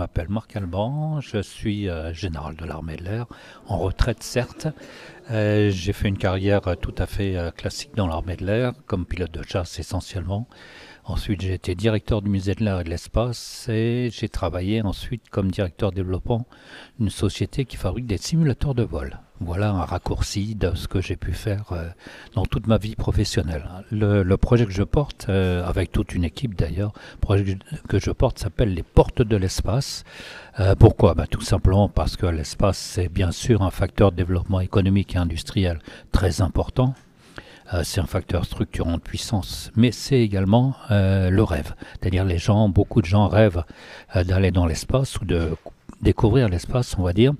m'appelle Marc Alban, je suis euh, général de l'armée de l'air, en retraite certes. Euh, j'ai fait une carrière tout à fait euh, classique dans l'armée de l'air, comme pilote de chasse essentiellement. Ensuite, j'ai été directeur du musée de l'air et de l'espace et j'ai travaillé ensuite comme directeur développement d'une société qui fabrique des simulateurs de vol. Voilà un raccourci de ce que j'ai pu faire euh, dans toute ma vie professionnelle. Le, projet que je porte, euh, avec toute une équipe d'ailleurs, que je porte s'appelle les portes de l'espace. Euh, pourquoi? Ben, Tout simplement parce que l'espace, c'est bien sûr un facteur de développement économique et industriel très important. C'est un facteur structurant de puissance, mais c'est également le rêve. C'est-à-dire les beaucoup de gens rêvent d'aller dans l'espace ou de découvrir l'espace, on va dire.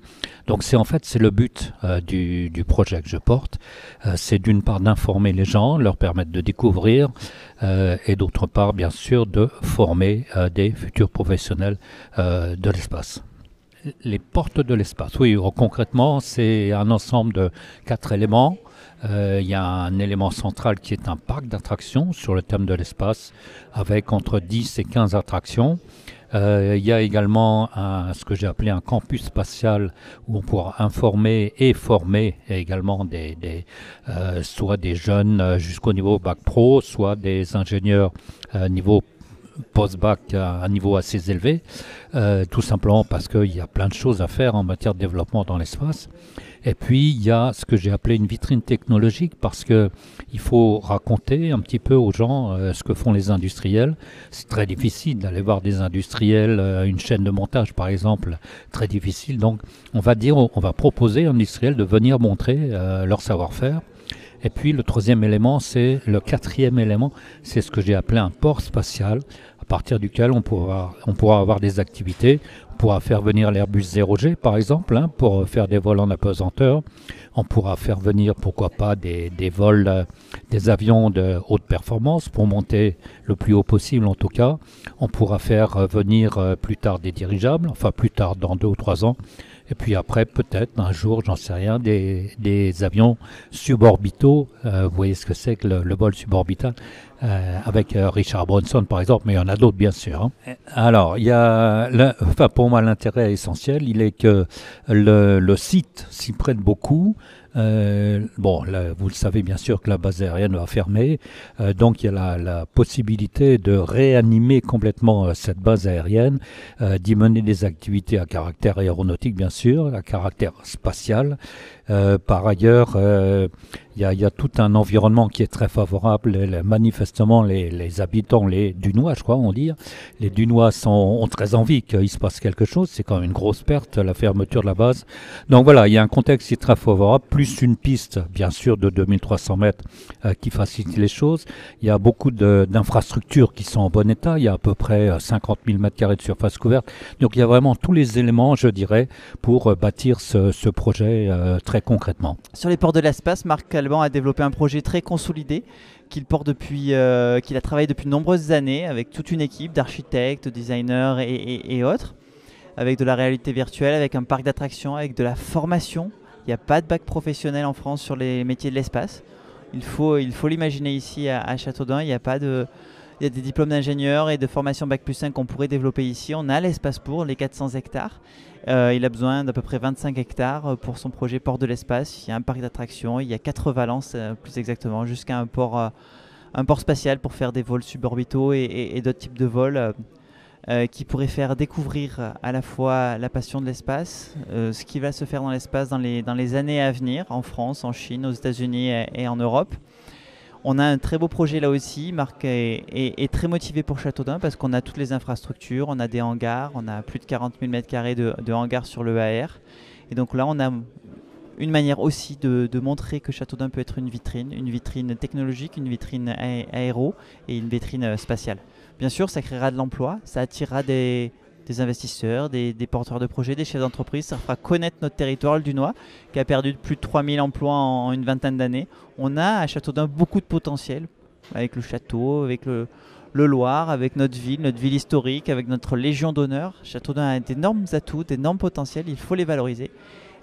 Donc c'est en fait c'est le but euh, du, projet que je porte. Euh, c'est d'une part d'informer les gens, leur permettre de découvrir, euh, et d'autre part bien sûr de former des futurs professionnels de l'espace. Les portes de l'espace. Oui, concrètement, c'est un ensemble de quatre éléments. Il y a un élément central qui est un parc d'attractions sur le thème de l'espace, avec entre 10 et 15 attractions. Euh, il y a également un, ce que j'ai appelé un campus spatial où on pourra informer et former également des, des euh, soit des jeunes euh, jusqu'au niveau bac pro, soit des ingénieurs euh, niveau post-bac à un niveau assez élevé, euh, tout simplement parce qu'il y a plein de choses à faire en matière de développement dans l'espace. Et puis il y a ce que j'ai appelé une vitrine technologique parce que il faut raconter un petit peu aux gens euh, ce que font les industriels. C'est très difficile d'aller voir des industriels, euh, une chaîne de montage par exemple, très difficile. Donc on va dire, on va proposer aux industriels de venir montrer euh, leur savoir-faire. Et puis le troisième élément, c'est le quatrième élément, c'est ce que j'ai appelé un port spatial, à partir duquel on pourra, avoir des activités. On pourra faire venir l'Airbus 0G, par exemple, hein, pour faire des vols en apesanteur. On pourra faire venir, pourquoi pas, des, vols, euh, des avions de haute performance pour monter le plus haut possible, en tout cas. On pourra faire euh, venir euh, plus tard des dirigeables, enfin plus tard, dans deux ou trois ans. Et puis après, peut-être un jour, j'en sais rien, des, avions suborbitaux. Euh, vous voyez ce que c'est que le, le, vol suborbital euh, avec euh, Richard Branson, par exemple, mais il y en a d'autres, bien sûr. Hein. Alors, il y a, enfin, pour moi, l'intérêt essentiel, il est que le, site s'y prête beaucoup. Euh, bon, là, vous le savez bien sûr que la base aérienne va fermer, euh, donc il y a la, la, possibilité de réanimer complètement euh, cette base aérienne, euh, d'y mener des activités à caractère aéronautique bien sûr, à caractère spatial. Par ailleurs, il y, a tout un environnement qui est très favorable. Manifestement, les, habitants, les Dunois, je crois, on dit, les Dunois ont très envie qu'il se passe quelque chose. C'est quand même une grosse perte, la fermeture de la base. Donc voilà, il y a un contexte qui est très favorable, plus une piste, bien sûr, de 2300 mètres euh, qui facilite les choses. Il y a beaucoup d'infrastructures qui sont en bon état. Il y a à peu près 50 000 mètres carrés de surface couverte. Donc il y a vraiment tous les éléments, je dirais, pour euh, bâtir ce, projet euh, très concrètement. Sur les ports de l'espace, Marc A développé un projet très consolidé qu'il porte depuis, euh, qu'il a travaillé depuis de nombreuses années avec toute une équipe d'architectes, de designers et, autres, avec de la réalité virtuelle, avec un parc d'attractions, avec de la formation. Il n'y a pas de bac professionnel en France sur les métiers de l'espace. Il faut, l'imaginer ici à Châteaudun. Il n'y a pas de, il y a des diplômes d'ingénieurs et de formation bac plus 5 qu'on pourrait développer ici. On a l'espace pour les 400 hectares. Euh, il a besoin d'à peu près 25 hectares pour son projet Port de l'Espace. Il y a un parc d'attractions, il y a quatre valences euh, plus exactement, jusqu'à un port, euh, un port spatial pour faire des vols suborbitaux et, d'autres types de vols qui pourraient faire découvrir à la fois la passion de l'espace, ce qui va se faire dans l'espace dans les, années à venir, en France, en Chine, aux États-Unis et en Europe. On a un très beau projet là aussi. Marc est, très motivé pour Châteaudun parce qu'on a toutes les infrastructures, on a des hangars, on a plus de 40 000 m2 de, de hangars sur le AR. Et donc là, on a une manière aussi de, de, montrer que Châteaudun peut être une vitrine, une vitrine technologique, une vitrine aéro et une vitrine spatiale. Bien sûr, ça créera de l'emploi, ça attirera des, des investisseurs, des, porteurs de projets, des chefs d'entreprise. Ça fera connaître notre territoire, le Dunois, qui a perdu plus de 3000 emplois en, une vingtaine d'années. On a à Châteaudun beaucoup de potentiel avec le château, avec le, le Loir, avec notre ville, notre ville historique, avec notre Légion d'honneur. Châteaudun a d'énormes atouts, d'énormes potentiels, il faut les valoriser.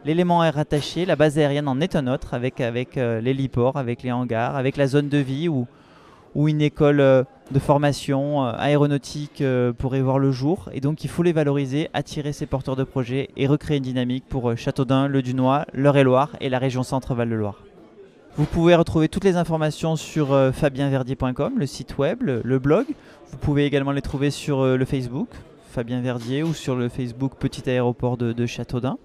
L'élément est rattaché, la base aérienne en est un autre, avec, avec euh, avec les hangars, avec la zone de vie où une école euh, de formation euh, aéronautique euh, pourrait voir le jour. Et donc il faut les valoriser, attirer ces porteurs de projets et recréer une dynamique pour Châteaudun, le Dunois, l'Eure-et-Loire et la région Centre-Val de Loire. Vous pouvez retrouver toutes les informations sur fabienverdier.com, le site web, le, blog. Vous pouvez également les trouver sur le Facebook, Fabien Verdier, ou sur le Facebook Petit Aéroport de, Châteaudun.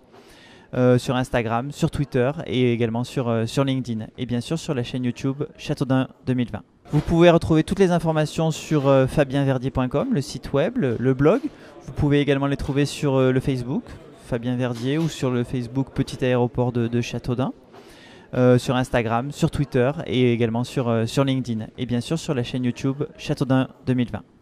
sur Instagram, sur Twitter et également sur, sur LinkedIn. Et bien sûr sur la chaîne YouTube Châteaudun 2020. Vous pouvez retrouver toutes les informations sur euh, fabienverdier.com, le site web, le, blog. Vous pouvez également les trouver sur euh, le Facebook, Fabien Verdier, ou sur le Facebook Petit Aéroport de, Châteaudun. Euh, sur Instagram, sur Twitter et également sur, sur LinkedIn. Et bien sûr sur la chaîne YouTube Châteaudun 2020.